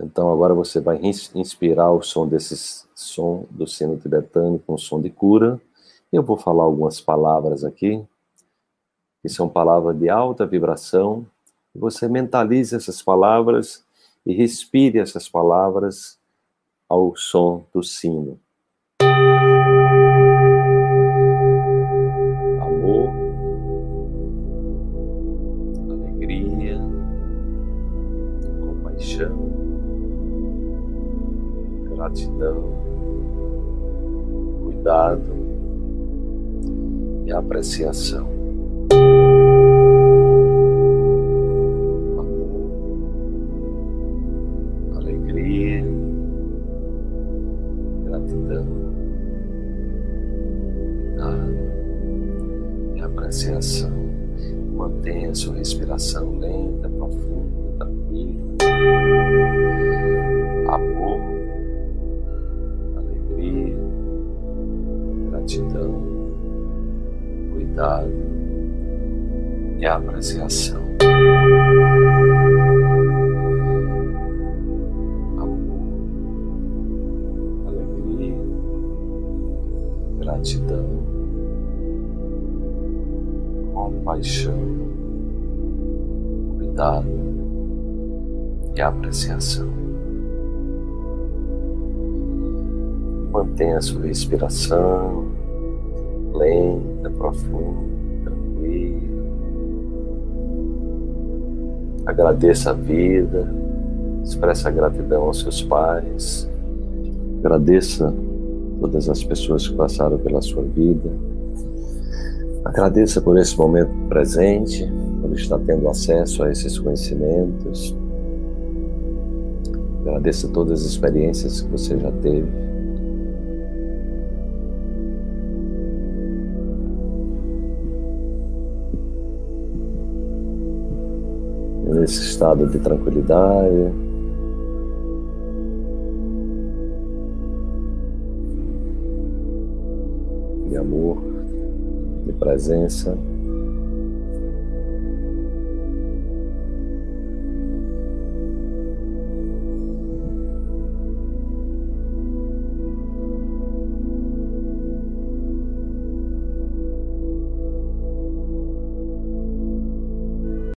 Então agora você vai inspirar o som desse som do sino tibetano com som de cura. Eu vou falar algumas palavras aqui, que são palavras de alta vibração. Você mentalize essas palavras e respire essas palavras ao som do sino. Gratidão, cuidado e apreciação. Amor, alegria, gratidão, cuidado e apreciação. Mantenha sua respiração lenta, profunda, tranquila. Gratidão, cuidado e apreciação. Amor, alegria, gratidão, compaixão, cuidado e apreciação. Mantenha a sua respiração lenta, profunda, tranquila. Agradeça a vida, expressa gratidão aos seus pais, agradeça todas as pessoas que passaram pela sua vida. Agradeça por esse momento presente, por estar tendo acesso a esses conhecimentos. Agradeça todas as experiências que você já teve. Nesse estado de tranquilidade. De amor, de presença.